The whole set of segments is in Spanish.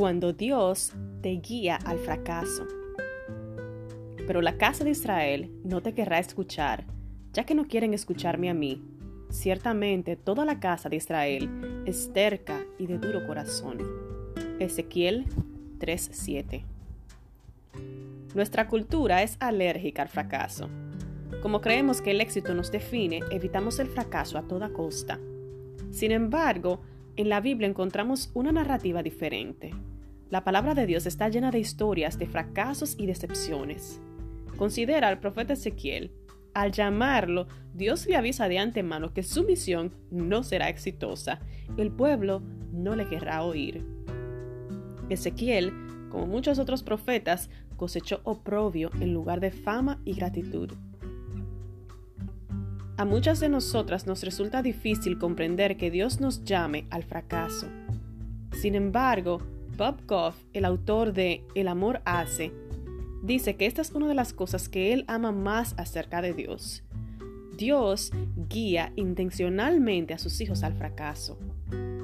cuando Dios te guía al fracaso. Pero la casa de Israel no te querrá escuchar, ya que no quieren escucharme a mí. Ciertamente toda la casa de Israel es terca y de duro corazón. Ezequiel 3:7 Nuestra cultura es alérgica al fracaso. Como creemos que el éxito nos define, evitamos el fracaso a toda costa. Sin embargo, en la Biblia encontramos una narrativa diferente. La palabra de Dios está llena de historias de fracasos y decepciones. Considera al profeta Ezequiel. Al llamarlo, Dios le avisa de antemano que su misión no será exitosa. El pueblo no le querrá oír. Ezequiel, como muchos otros profetas, cosechó oprobio en lugar de fama y gratitud. A muchas de nosotras nos resulta difícil comprender que Dios nos llame al fracaso. Sin embargo, Bob Goff, el autor de El amor hace, dice que esta es una de las cosas que él ama más acerca de Dios. Dios guía intencionalmente a sus hijos al fracaso.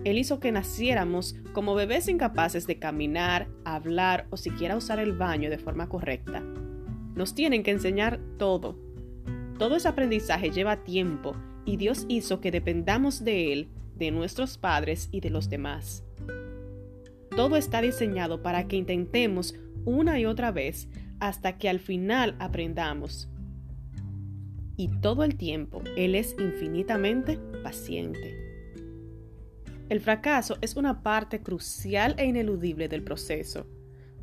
Él hizo que naciéramos como bebés incapaces de caminar, hablar o siquiera usar el baño de forma correcta. Nos tienen que enseñar todo, todo ese aprendizaje lleva tiempo y Dios hizo que dependamos de Él, de nuestros padres y de los demás. Todo está diseñado para que intentemos una y otra vez hasta que al final aprendamos. Y todo el tiempo Él es infinitamente paciente. El fracaso es una parte crucial e ineludible del proceso.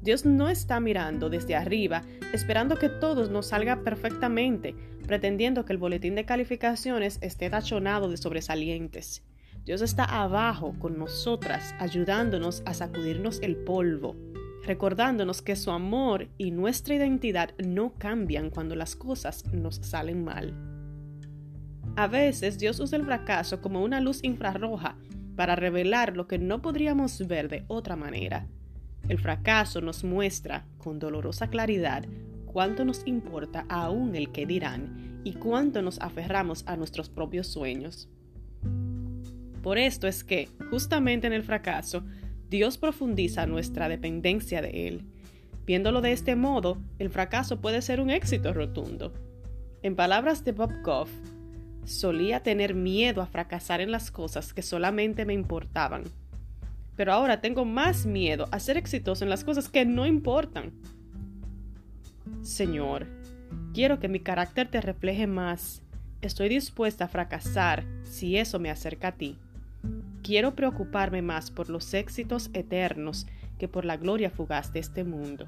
Dios no está mirando desde arriba, esperando que todo nos salga perfectamente, pretendiendo que el boletín de calificaciones esté tachonado de sobresalientes. Dios está abajo con nosotras, ayudándonos a sacudirnos el polvo, recordándonos que su amor y nuestra identidad no cambian cuando las cosas nos salen mal. A veces Dios usa el fracaso como una luz infrarroja para revelar lo que no podríamos ver de otra manera. El fracaso nos muestra con dolorosa claridad cuánto nos importa aún el que dirán y cuánto nos aferramos a nuestros propios sueños. Por esto es que, justamente en el fracaso, Dios profundiza nuestra dependencia de Él. Viéndolo de este modo, el fracaso puede ser un éxito rotundo. En palabras de Bob Goff, solía tener miedo a fracasar en las cosas que solamente me importaban pero ahora tengo más miedo a ser exitoso en las cosas que no importan. Señor, quiero que mi carácter te refleje más. Estoy dispuesta a fracasar si eso me acerca a ti. Quiero preocuparme más por los éxitos eternos que por la gloria fugaz de este mundo.